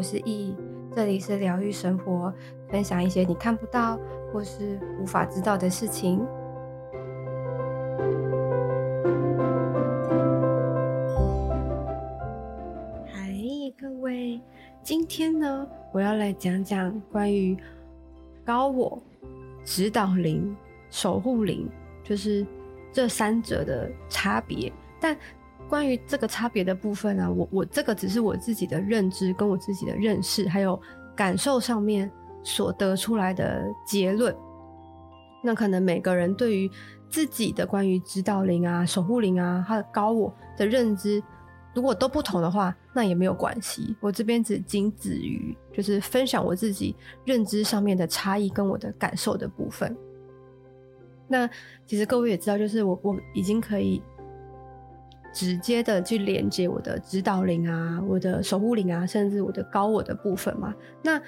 我是易，这里是疗愈生活，分享一些你看不到或是无法知道的事情。嗨，各位，今天呢，我要来讲讲关于高我、指导灵、守护灵，就是这三者的差别，但。关于这个差别的部分呢、啊，我我这个只是我自己的认知跟我自己的认识，还有感受上面所得出来的结论。那可能每个人对于自己的关于指导灵啊、守护灵啊、他的高我的认知，如果都不同的话，那也没有关系。我这边只仅止于就是分享我自己认知上面的差异跟我的感受的部分。那其实各位也知道，就是我我已经可以。直接的去连接我的指导灵啊，我的守护灵啊，甚至我的高我的部分嘛。那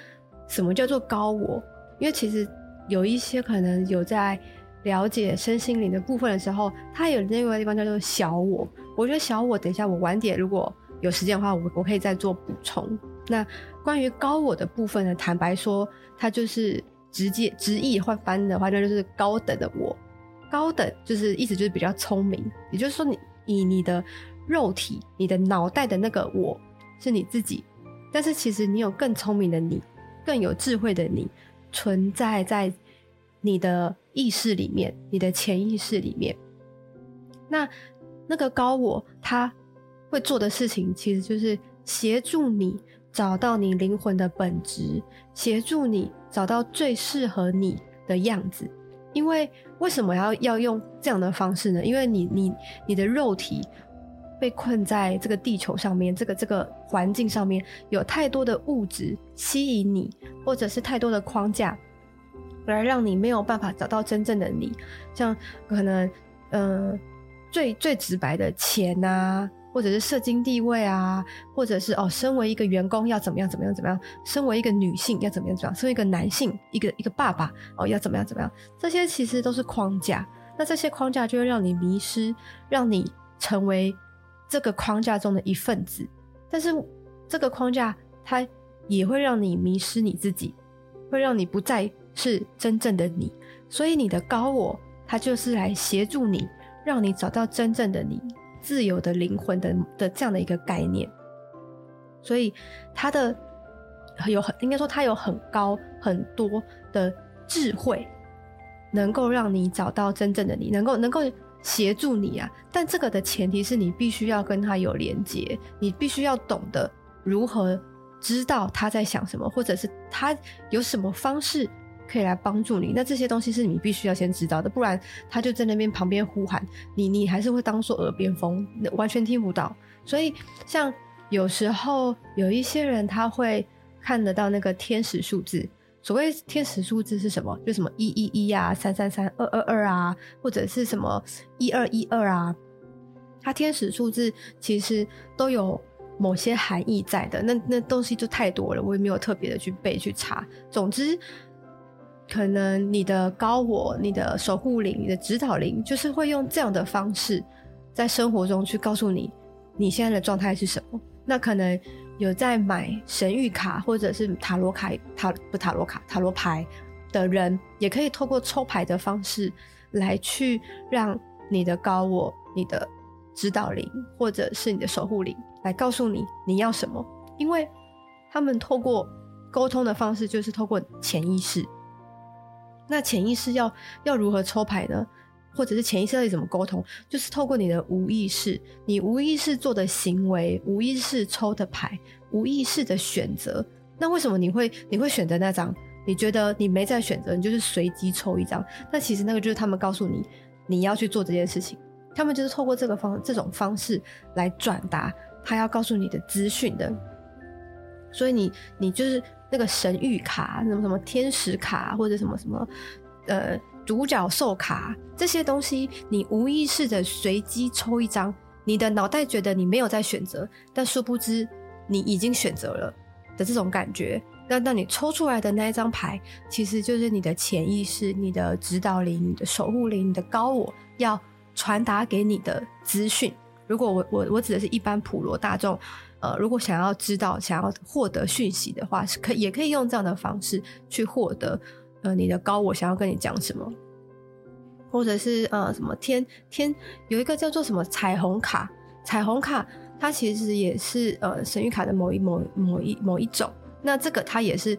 什么叫做高我？因为其实有一些可能有在了解身心灵的部分的时候，它有另外一个地方叫做小我。我觉得小我，等一下我晚点如果有时间的话，我我可以再做补充。那关于高我的部分呢，坦白说，它就是直接直译换翻的话，那就是高等的我。高等就是意思就是比较聪明，也就是说你。以你的肉体、你的脑袋的那个我是你自己，但是其实你有更聪明的你、更有智慧的你存在在你的意识里面、你的潜意识里面。那那个高我他会做的事情，其实就是协助你找到你灵魂的本质，协助你找到最适合你的样子。因为为什么要要用这样的方式呢？因为你你你的肉体被困在这个地球上面，这个这个环境上面有太多的物质吸引你，或者是太多的框架，而让你没有办法找到真正的你。像可能，嗯、呃，最最直白的钱啊。或者是社经地位啊，或者是哦，身为一个员工要怎么样怎么样怎么样，身为一个女性要怎么样怎么样，身为一个男性，一个一个爸爸哦要怎么样怎么样，这些其实都是框架。那这些框架就会让你迷失，让你成为这个框架中的一份子。但是这个框架它也会让你迷失你自己，会让你不再是真正的你。所以你的高我，它就是来协助你，让你找到真正的你。自由的灵魂的的这样的一个概念，所以他的有很应该说他有很高很多的智慧，能够让你找到真正的你，能够能够协助你啊。但这个的前提是你必须要跟他有连接，你必须要懂得如何知道他在想什么，或者是他有什么方式。可以来帮助你，那这些东西是你必须要先知道的，不然他就在那边旁边呼喊你，你还是会当做耳边风，完全听不到。所以，像有时候有一些人他会看得到那个天使数字，所谓天使数字是什么？就什么一一一啊，三三三，二二二啊，或者是什么一二一二啊，它天使数字其实都有某些含义在的。那那东西就太多了，我也没有特别的去背去查。总之。可能你的高我、你的守护灵、你的指导灵，就是会用这样的方式，在生活中去告诉你你现在的状态是什么。那可能有在买神谕卡或者是塔罗卡、塔不塔罗卡、塔罗牌的人，也可以透过抽牌的方式来去让你的高我、你的指导灵或者是你的守护灵来告诉你你要什么，因为他们透过沟通的方式，就是透过潜意识。那潜意识要要如何抽牌呢？或者是潜意识到底怎么沟通？就是透过你的无意识，你无意识做的行为，无意识抽的牌，无意识的选择。那为什么你会你会选择那张？你觉得你没在选择，你就是随机抽一张。那其实那个就是他们告诉你你要去做这件事情，他们就是透过这个方这种方式来转达他要告诉你的资讯的。所以你你就是。那个神谕卡，什么什么天使卡，或者什么什么，呃，独角兽卡，这些东西，你无意识的随机抽一张，你的脑袋觉得你没有在选择，但殊不知你已经选择了的这种感觉。那当你抽出来的那一张牌，其实就是你的潜意识、你的指导灵、你的守护灵、你的高我要传达给你的资讯。如果我我我指的是一般普罗大众。呃，如果想要知道、想要获得讯息的话，是可也可以用这样的方式去获得。呃，你的高我想要跟你讲什么，或者是呃，什么天天有一个叫做什么彩虹卡，彩虹卡它其实也是呃神谕卡的某一某某一某一种。那这个它也是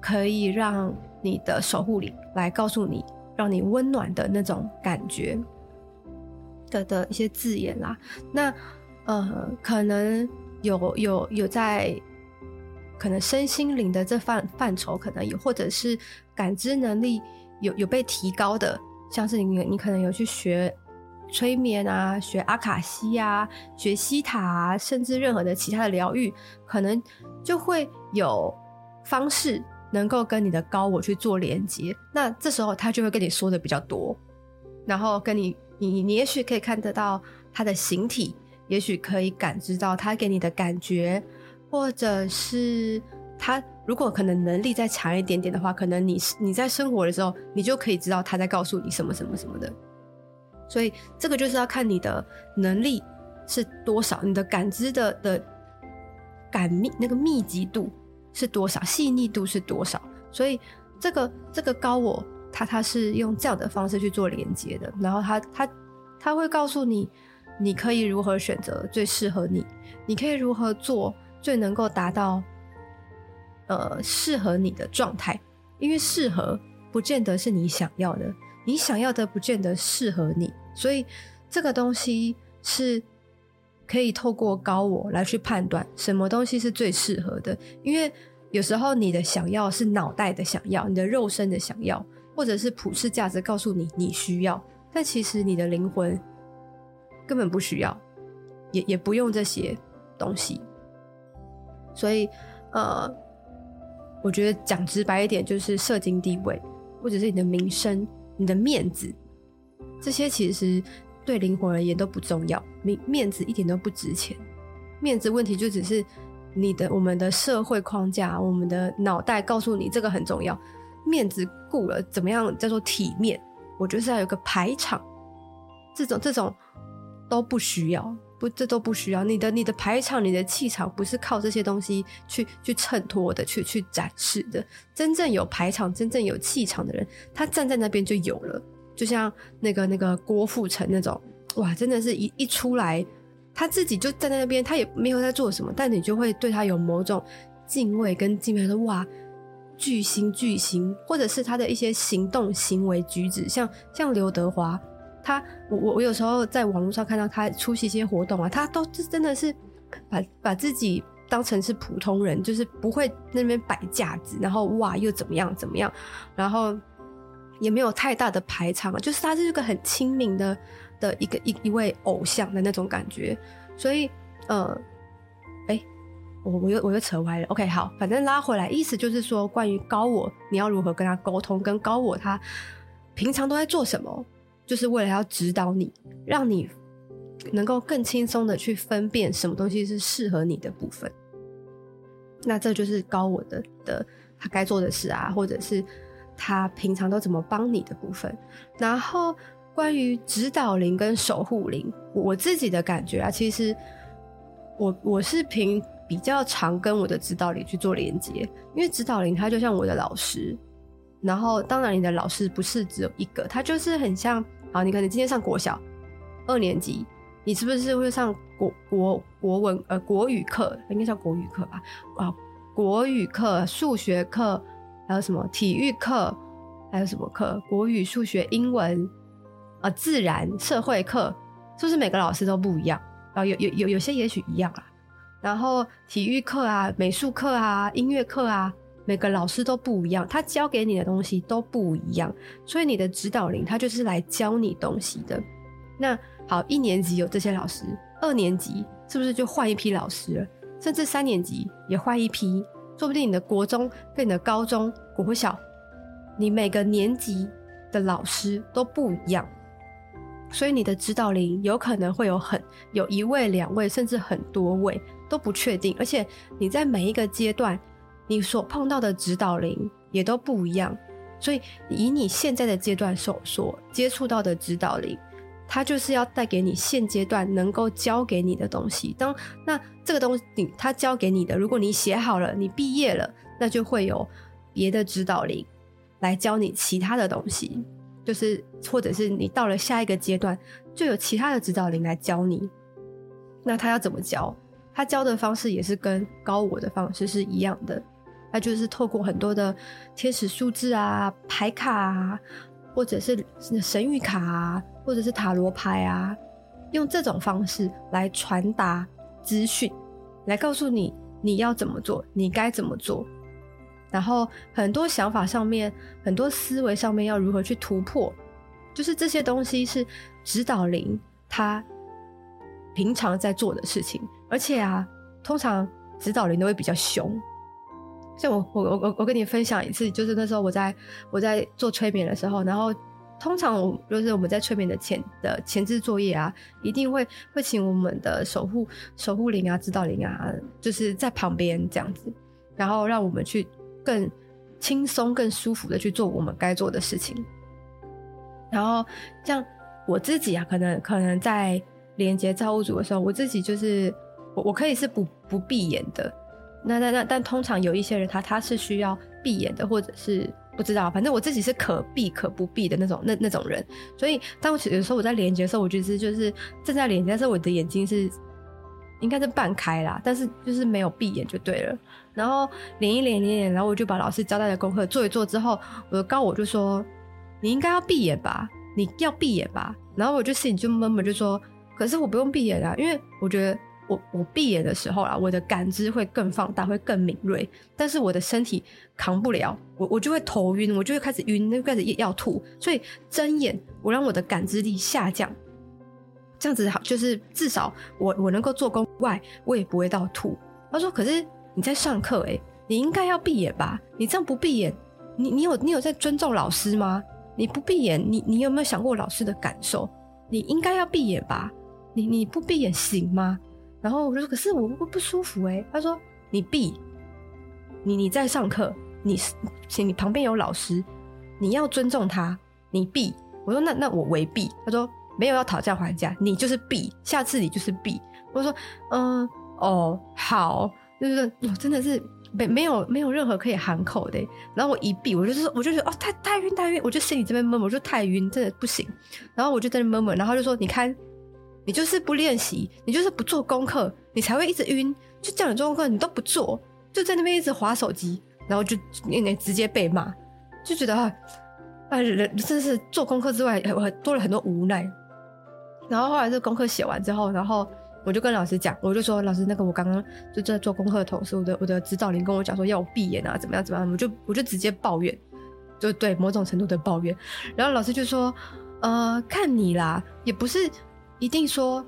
可以让你的守护灵来告诉你，让你温暖的那种感觉的的一些字眼啦。那呃，可能有有有在。可能身心灵的这范范畴，可能有，或者是感知能力有有被提高的，像是你你可能有去学催眠啊，学阿卡西啊，学西塔啊，甚至任何的其他的疗愈，可能就会有方式能够跟你的高我去做连接。那这时候他就会跟你说的比较多，然后跟你你你也许可以看得到他的形体，也许可以感知到他给你的感觉。或者是他如果可能能力再强一点点的话，可能你你在生活的时候，你就可以知道他在告诉你什么什么什么的。所以这个就是要看你的能力是多少，你的感知的的感密那个密集度是多少，细腻度是多少。所以这个这个高我他他是用这样的方式去做连接的，然后他他他会告诉你，你可以如何选择最适合你，你可以如何做。最能够达到，呃，适合你的状态，因为适合不见得是你想要的，你想要的不见得适合你，所以这个东西是可以透过高我来去判断什么东西是最适合的。因为有时候你的想要是脑袋的想要，你的肉身的想要，或者是普世价值告诉你你需要，但其实你的灵魂根本不需要，也也不用这些东西。所以，呃，我觉得讲直白一点，就是社经地位，或者是你的名声、你的面子，这些其实对灵魂而言都不重要，面面子一点都不值钱。面子问题就只是你的我们的社会框架，我们的脑袋告诉你这个很重要，面子顾了怎么样叫做体面？我觉得是要有个排场，这种这种都不需要。不，这都不需要。你的、你的排场、你的气场，不是靠这些东西去去衬托的，去去展示的。真正有排场、真正有气场的人，他站在那边就有了。就像那个那个郭富城那种，哇，真的是一一出来，他自己就站在那边，他也没有在做什么，但你就会对他有某种敬畏跟敬佩，说哇，巨星巨星，或者是他的一些行动行为举止，像像刘德华。他，我我我有时候在网络上看到他出席一些活动啊，他都是真的是把把自己当成是普通人，就是不会那边摆架子，然后哇又怎么样怎么样，然后也没有太大的排场，就是他是一个很亲民的的一个一一位偶像的那种感觉，所以呃，哎，我我又我又扯歪了，OK 好，反正拉回来，意思就是说关于高我，你要如何跟他沟通，跟高我他平常都在做什么。就是为了要指导你，让你能够更轻松的去分辨什么东西是适合你的部分。那这就是高我的的他该做的事啊，或者是他平常都怎么帮你的部分。然后关于指导灵跟守护灵，我自己的感觉啊，其实我我是凭比较常跟我的指导灵去做连接，因为指导灵他就像我的老师。然后当然你的老师不是只有一个，他就是很像。好，你可能今天上国小二年级，你是不是会上国国国文呃国语课？应该叫国语课吧？啊，国语课、数学课，还有什么体育课？还有什么课？国语、数学、英文啊，自然、社会课，是不是每个老师都不一样？啊，有有有有些也许一样啊。然后体育课啊、美术课啊、音乐课啊。每个老师都不一样，他教给你的东西都不一样，所以你的指导灵他就是来教你东西的。那好，一年级有这些老师，二年级是不是就换一批老师了？甚至三年级也换一批，说不定你的国中跟你的高中、国小，你每个年级的老师都不一样，所以你的指导灵有可能会有很有一位、两位，甚至很多位都不确定，而且你在每一个阶段。你所碰到的指导灵也都不一样，所以以你现在的阶段所所接触到的指导灵，它就是要带给你现阶段能够教给你的东西。当那这个东西你他教给你的，如果你写好了，你毕业了，那就会有别的指导灵来教你其他的东西，就是或者是你到了下一个阶段，就有其他的指导灵来教你。那他要怎么教？他教的方式也是跟高我的方式是一样的，他就是透过很多的天使数字啊、牌卡啊，或者是神谕卡啊，或者是塔罗牌啊，用这种方式来传达资讯，来告诉你你要怎么做，你该怎么做。然后很多想法上面，很多思维上面要如何去突破，就是这些东西是指导灵他平常在做的事情。而且啊，通常指导灵都会比较凶。像我我我我跟你分享一次，就是那时候我在我在做催眠的时候，然后通常我就是我们在催眠的前的前置作业啊，一定会会请我们的守护守护灵啊、指导灵啊，就是在旁边这样子，然后让我们去更轻松、更舒服的去做我们该做的事情。然后像我自己啊，可能可能在连接造物主的时候，我自己就是。我我可以是不不闭眼的，那那那但通常有一些人他他是需要闭眼的，或者是不知道，反正我自己是可闭可不闭的那种那那种人，所以当我有时候我在连接的时候，我觉得就是正在连接，但是我的眼睛是应该是半开啦，但是就是没有闭眼就对了。然后连一连连连，然后我就把老师交代的功课做一做之后，我的高我就说你应该要闭眼吧，你要闭眼吧。然后我就心里就闷闷就说，可是我不用闭眼啊，因为我觉得。我我闭眼的时候啦，我的感知会更放大，会更敏锐，但是我的身体扛不了，我我就会头晕，我就会开始晕，就开始要吐，所以睁眼，我让我的感知力下降，这样子好，就是至少我我能够做工外，我也不会到吐。他说：“可是你在上课，诶，你应该要闭眼吧？你这样不闭眼，你你有你有在尊重老师吗？你不闭眼，你你有没有想过老师的感受？你应该要闭眼吧？你你不闭眼行吗？”然后我就说：“可是我会不舒服哎。”他说：“你闭，你你在上课，你请你旁边有老师，你要尊重他，你闭。”我说：“那那我违闭。”他说：“没有要讨价还价，你就是闭，下次你就是闭。”我说：“嗯，哦，好，就是我真的是没没有没有任何可以含口的。”然后我一闭，我就是我就觉得哦，太太晕太晕，我就心里这边闷，我就太晕，真的不行。然后我就在那闷闷，然后就说：“你看。”你就是不练习，你就是不做功课，你才会一直晕。就叫你做功课，你都不做，就在那边一直划手机，然后就那那直接被骂，就觉得啊，啊人真是做功课之外，我多了很多无奈。然后后来这功课写完之后，然后我就跟老师讲，我就说老师，那个我刚刚就在做功课的同时，我的我的指导灵跟我讲说要我闭眼啊，怎么样怎么样，我就我就直接抱怨，就对某种程度的抱怨。然后老师就说，呃，看你啦，也不是。一定说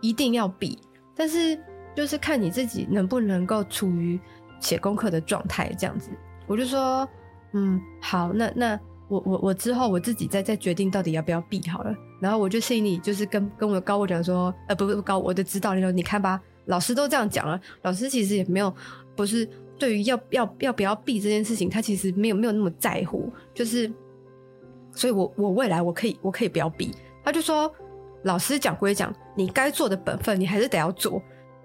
一定要闭，但是就是看你自己能不能够处于写功课的状态这样子。我就说，嗯，好，那那我我我之后我自己再再决定到底要不要闭好了。然后我就心里就是跟跟我的高我讲说，呃，不不高我的指导灵说，你看吧，老师都这样讲了，老师其实也没有不是对于要要要不要闭这件事情，他其实没有没有那么在乎，就是，所以我我未来我可以我可以不要闭。他就说。老师讲归讲，你该做的本分你还是得要做，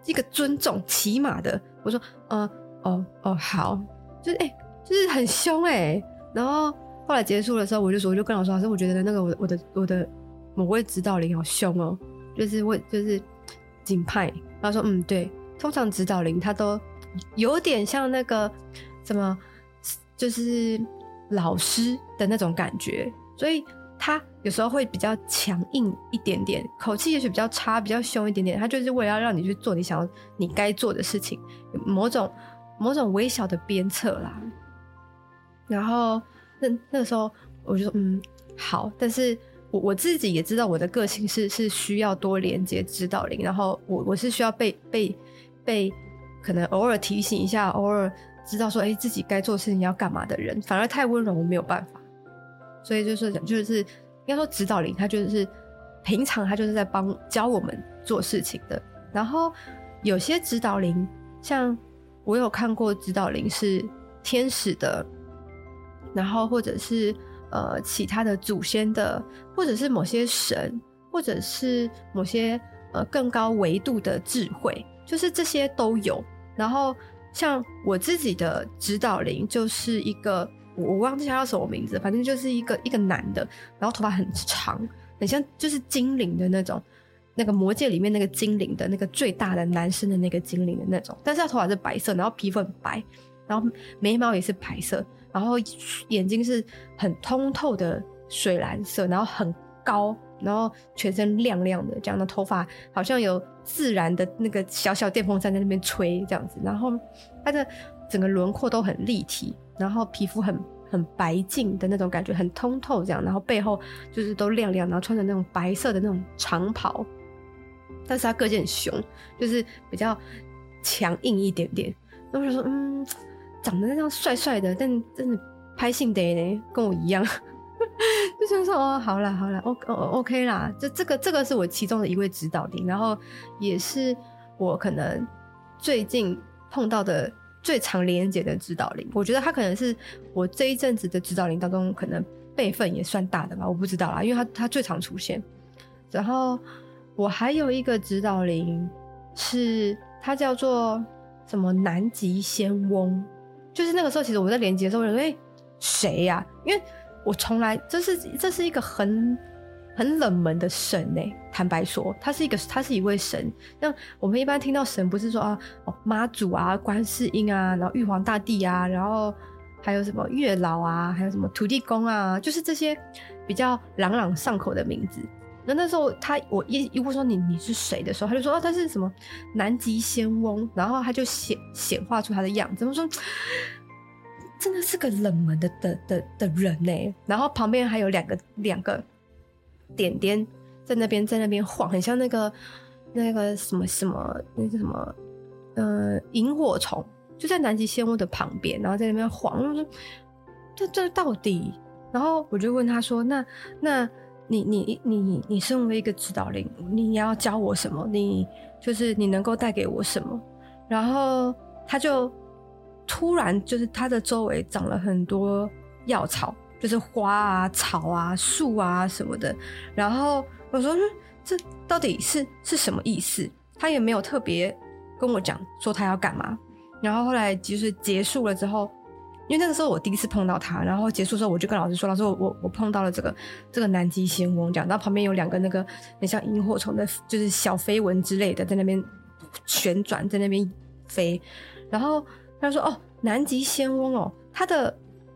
一个尊重起码的。我说，呃，哦哦好，就是哎、就是很凶哎、然后后来结束的时候，我就说，我就跟老师老师，我觉得那个我我的我的某位指导灵好凶哦，就是我就是警派。他说，嗯对，通常指导灵他都有点像那个什么，就是老师的那种感觉，所以。他有时候会比较强硬一点点，口气也许比较差，比较凶一点点。他就是为了要让你去做你想要、你该做的事情，某种某种微小的鞭策啦。然后那那个时候我就说嗯好，但是我我自己也知道我的个性是是需要多连接指导灵，然后我我是需要被被被可能偶尔提醒一下，偶尔知道说哎自己该做事情要干嘛的人，反而太温柔我没有办法。所以就是讲，就是应该说指导灵，他就是平常他就是在帮教我们做事情的。然后有些指导灵，像我有看过指导灵是天使的，然后或者是呃其他的祖先的，或者是某些神，或者是某些呃更高维度的智慧，就是这些都有。然后像我自己的指导灵就是一个，我我忘记他叫什么名字，反正就是一个一个男的，然后头发很长，很像就是精灵的那种，那个魔界里面那个精灵的那个最大的男生的那个精灵的那种，但是他头发是白色，然后皮肤很白，然后眉毛也是白色，然后眼睛是很通透的水蓝色，然后很高。然后全身亮亮的，这样的头发好像有自然的那个小小电风扇在那边吹这样子。然后他的整个轮廓都很立体，然后皮肤很很白净的那种感觉，很通透这样。然后背后就是都亮亮，然后穿着那种白色的那种长袍。但是他个性很凶，就是比较强硬一点点。然后我就说，嗯，长得那样帅帅的，但真的拍性得呢，跟我一样。就想说哦，好啦好啦，O O OK 啦，这这个这个是我其中的一位指导灵，然后也是我可能最近碰到的最常连接的指导灵。我觉得他可能是我这一阵子的指导灵当中，可能辈分也算大的吧，我不知道啦，因为他他最常出现。然后我还有一个指导灵，是他叫做什么南极仙翁，就是那个时候其实我在连接的时候，我说哎谁呀？因为我从来这是这是一个很很冷门的神呢。坦白说，他是一个他是一位神。像我们一般听到神，不是说啊哦妈祖啊、观世音啊，然后玉皇大帝啊，然后还有什么月老啊，还有什么土地公啊，就是这些比较朗朗上口的名字。那那时候他我一一问说你你是谁的时候，他就说哦他是什么南极仙翁，然后他就显显化出他的样子。我说。真的是个冷门的的的的人呢，然后旁边还有两个两个点点在那边在那边晃，很像那个那个什么什么那个什么呃萤火虫，就在南极仙翁的旁边，然后在那边晃。我说这这到底？然后我就问他说：“那那你你你你身为一个指导灵，你要教我什么？你就是你能够带给我什么？”然后他就。突然，就是他的周围长了很多药草，就是花啊、草啊、树啊什么的。然后我说：“这到底是是什么意思？”他也没有特别跟我讲说他要干嘛。然后后来就是结束了之后，因为那个时候我第一次碰到他，然后结束之后我就跟老师说：“老师，我我碰到了这个这个南极仙翁。”讲，到旁边有两个那个很像萤火虫的，就是小飞蚊之类的，在那边旋转，在那边飞，然后。他说：“哦，南极仙翁哦，他的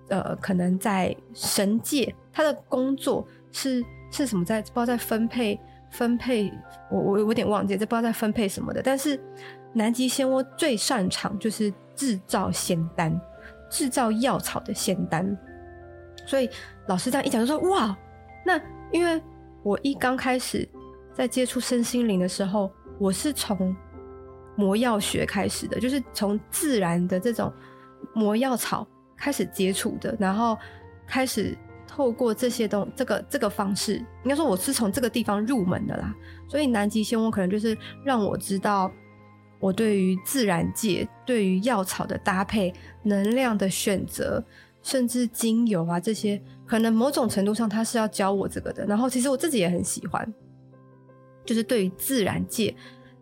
呃，可能在神界，他的工作是是什么在？在不知道在分配分配，我我有点忘记，这不知道在分配什么的。但是南极仙翁最擅长就是制造仙丹，制造药草的仙丹。所以老师这样一讲，就说哇，那因为我一刚开始在接触身心灵的时候，我是从。”魔药学开始的，就是从自然的这种魔药草开始接触的，然后开始透过这些东这个这个方式，应该说我是从这个地方入门的啦。所以南极仙翁可能就是让我知道，我对于自然界、对于药草的搭配、能量的选择，甚至精油啊这些，可能某种程度上他是要教我这个的。然后其实我自己也很喜欢，就是对于自然界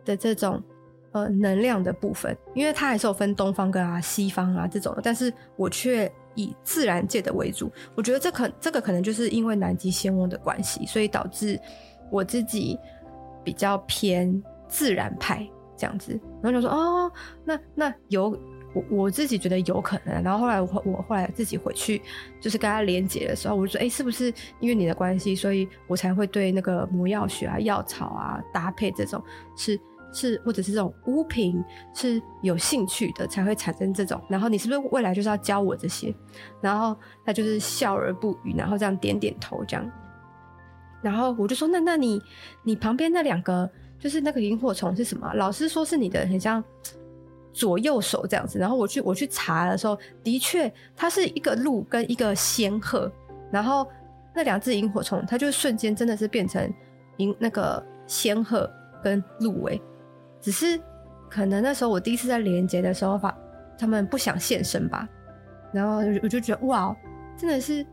的这种。呃，能量的部分，因为它还是有分东方跟啊西方啊这种的，但是我却以自然界的为主。我觉得这可这个可能就是因为南极仙翁的关系，所以导致我自己比较偏自然派这样子。然后就说哦，那那有我我自己觉得有可能。然后后来我我后来自己回去就是跟他连接的时候，我就说哎，是不是因为你的关系，所以我才会对那个魔药学啊、药草啊搭配这种是。是，或者是这种物品是有兴趣的，才会产生这种。然后你是不是未来就是要教我这些？然后他就是笑而不语，然后这样点点头，这样。然后我就说：“那那你你旁边那两个就是那个萤火虫是什么？老师说是你的，很像左右手这样子。”然后我去我去查的时候，的确它是一个鹿跟一个仙鹤。然后那两只萤火虫，它就瞬间真的是变成萤那个仙鹤跟鹿尾。只是可能那时候我第一次在连接的时候，发他们不想现身吧，然后我就觉得哇，真的是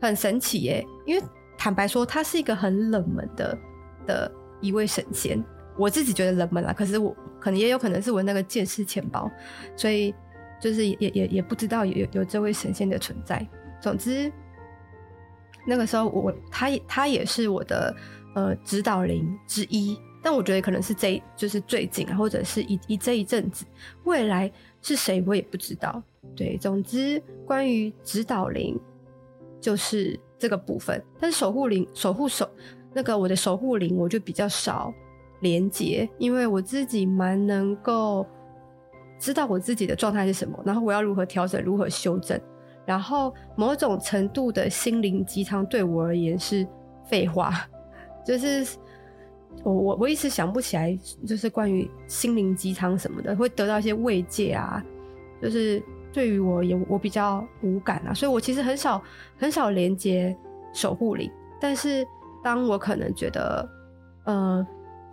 很神奇耶！因为坦白说，他是一个很冷门的的一位神仙。我自己觉得冷门啦，可是我可能也有可能是我那个见识浅薄，所以就是也也也不知道有有这位神仙的存在。总之，那个时候我他他也是我的呃指导灵之一，但我觉得可能是这就是最近，或者是一一这一阵子，未来是谁我也不知道。对，总之关于指导灵就是这个部分，但是守护灵守护守那个我的守护灵我就比较少。连接，因为我自己蛮能够知道我自己的状态是什么，然后我要如何调整，如何修正。然后某种程度的心灵鸡汤对我而言是废话，就是我我我一直想不起来，就是关于心灵鸡汤什么的，会得到一些慰藉啊，就是对于我也我比较无感啊，所以我其实很少很少连接守护灵。但是当我可能觉得，呃。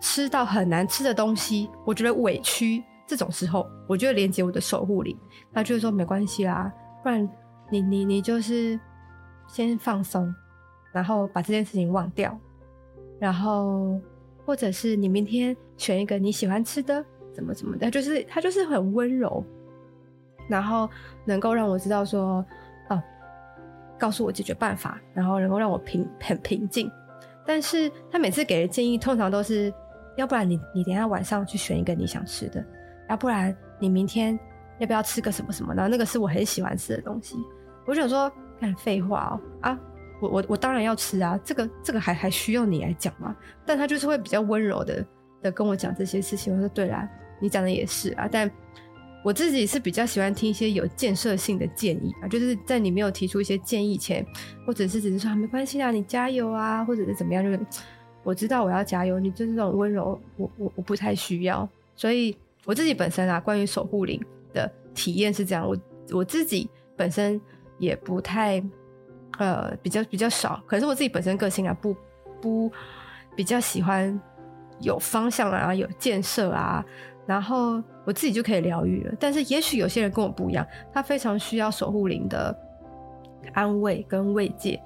吃到很难吃的东西，我觉得委屈。这种时候，我就会连接我的守护灵，他就会说没关系啦，不然你你你就是先放松，然后把这件事情忘掉，然后或者是你明天选一个你喜欢吃的，怎么怎么的，就是他就是很温柔，然后能够让我知道说，啊，告诉我解决办法，然后能够让我平很平静。但是他每次给的建议通常都是。要不然你你等下晚上去选一个你想吃的，要不然你明天要不要吃个什么什么？然后那个是我很喜欢吃的东西，我就想说，干废话哦啊，我我我当然要吃啊，这个这个还还需要你来讲吗？但他就是会比较温柔的的跟我讲这些事情。我说对啦，你讲的也是啊，但我自己是比较喜欢听一些有建设性的建议啊，就是在你没有提出一些建议前，或者是只是说没关系啊，你加油啊，或者是怎么样就是。我知道我要加油，你就是这种温柔，我我我不太需要，所以我自己本身啊，关于守护灵的体验是这样，我我自己本身也不太，呃，比较比较少，可是我自己本身个性啊，不不比较喜欢有方向啊，有建设啊，然后我自己就可以疗愈了。但是也许有些人跟我不一样，他非常需要守护灵的安慰跟慰藉。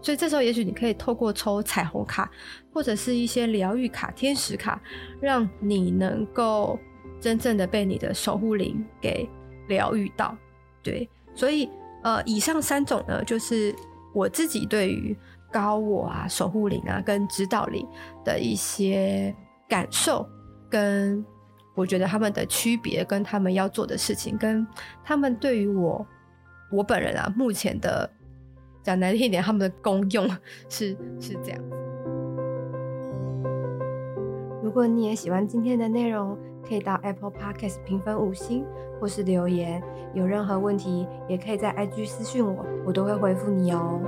所以这时候，也许你可以透过抽彩虹卡，或者是一些疗愈卡、天使卡，让你能够真正的被你的守护灵给疗愈到。对，所以呃，以上三种呢，就是我自己对于高我啊、守护灵啊跟指导灵的一些感受，跟我觉得他们的区别，跟他们要做的事情，跟他们对于我我本人啊目前的。讲难听一点，他们的功用 是是这样。如果你也喜欢今天的内容，可以到 Apple Podcast 评分五星，或是留言。有任何问题，也可以在 IG 私讯我，我都会回复你哦。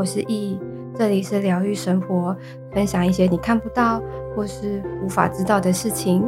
我是易，这里是疗愈生活，分享一些你看不到或是无法知道的事情。